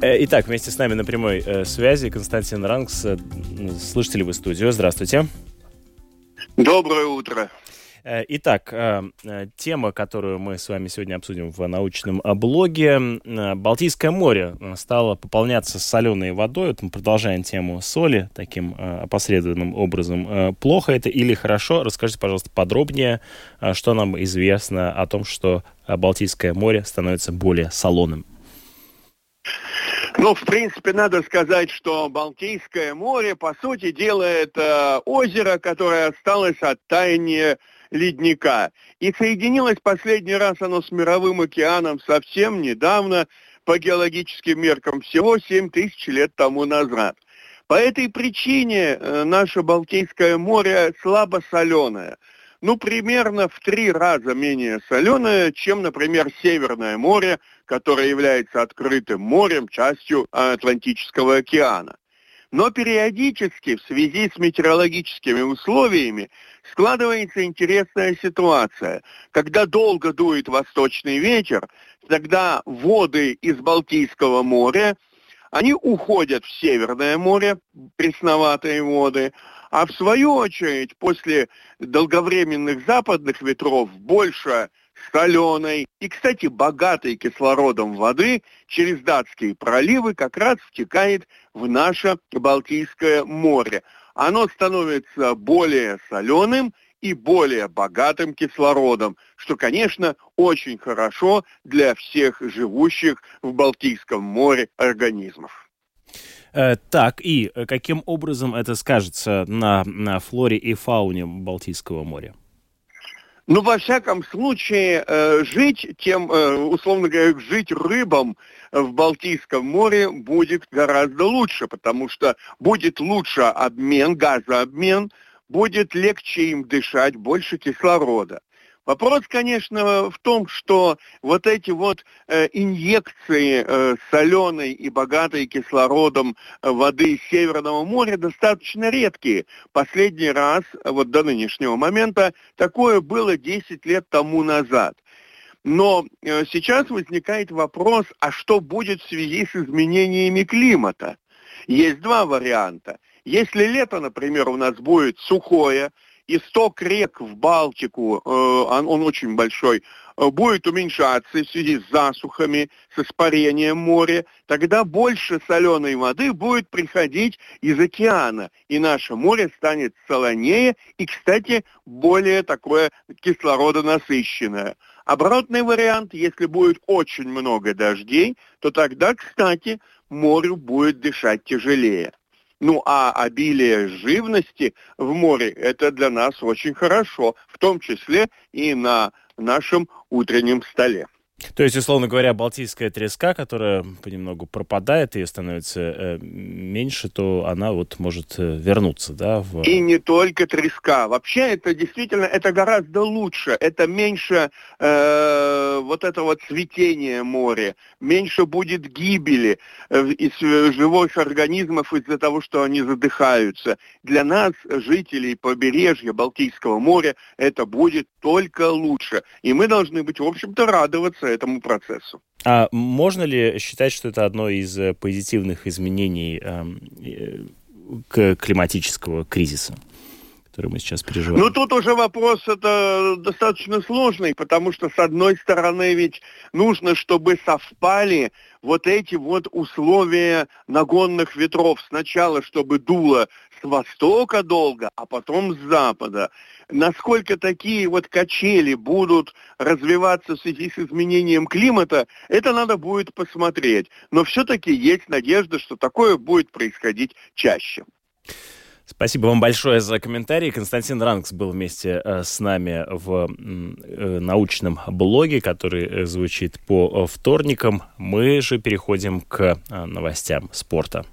Э, итак, вместе с нами на прямой э, связи Константин Ранкс. Э, слышите ли вы студию? Здравствуйте. Доброе утро. Итак, тема, которую мы с вами сегодня обсудим в научном блоге. Балтийское море стало пополняться соленой водой. Вот мы продолжаем тему соли таким опосредованным образом. Плохо это или хорошо? Расскажите, пожалуйста, подробнее, что нам известно о том, что Балтийское море становится более солоным. Ну, в принципе, надо сказать, что Балтийское море, по сути дела, это озеро, которое осталось от таяния ледника. И соединилось последний раз оно с мировым океаном совсем недавно, по геологическим меркам, всего 7 тысяч лет тому назад. По этой причине э, наше Балтийское море слабо соленое – ну, примерно в три раза менее соленое, чем, например, Северное море, которое является открытым морем, частью Атлантического океана. Но периодически в связи с метеорологическими условиями складывается интересная ситуация. Когда долго дует восточный ветер, тогда воды из Балтийского моря, они уходят в Северное море, пресноватые воды, а в свою очередь, после долговременных западных ветров больше соленой и, кстати, богатой кислородом воды через датские проливы как раз втекает в наше Балтийское море. Оно становится более соленым и более богатым кислородом, что, конечно, очень хорошо для всех живущих в Балтийском море организмов. Э, так, и э, каким образом это скажется на, на флоре и фауне Балтийского моря? Ну, во всяком случае, э, жить тем, условно говоря, жить рыбам в Балтийском море будет гораздо лучше, потому что будет лучше обмен, газообмен, будет легче им дышать, больше кислорода. Вопрос, конечно, в том, что вот эти вот э, инъекции э, соленой и богатой кислородом э, воды из Северного моря достаточно редкие. Последний раз, вот до нынешнего момента, такое было 10 лет тому назад. Но э, сейчас возникает вопрос, а что будет в связи с изменениями климата? Есть два варианта. Если лето, например, у нас будет сухое, исток рек в Балтику, э, он, он очень большой, э, будет уменьшаться в связи с засухами, с испарением моря, тогда больше соленой воды будет приходить из океана, и наше море станет солонее и, кстати, более такое кислородонасыщенное. Обратный вариант, если будет очень много дождей, то тогда, кстати, морю будет дышать тяжелее. Ну а обилие живности в море – это для нас очень хорошо, в том числе и на нашем утреннем столе. То есть, условно говоря, балтийская треска, которая понемногу пропадает, и становится э, меньше, то она вот может э, вернуться, да? В... И не только треска. Вообще это действительно, это гораздо лучше. Это меньше э, вот этого цветения моря, меньше будет гибели э, из живых организмов из-за того, что они задыхаются. Для нас, жителей побережья Балтийского моря, это будет только лучше. И мы должны быть, в общем-то, радоваться этому процессу. А можно ли считать, что это одно из э, позитивных изменений э, к климатического кризиса? Который мы сейчас переживаем? Ну, тут уже вопрос это достаточно сложный, потому что, с одной стороны, ведь нужно, чтобы совпали вот эти вот условия нагонных ветров. Сначала, чтобы дуло с востока долго, а потом с запада. Насколько такие вот качели будут развиваться в связи с изменением климата, это надо будет посмотреть. Но все-таки есть надежда, что такое будет происходить чаще. Спасибо вам большое за комментарий. Константин Ранкс был вместе э, с нами в э, научном блоге, который э, звучит по вторникам. Мы же переходим к новостям спорта.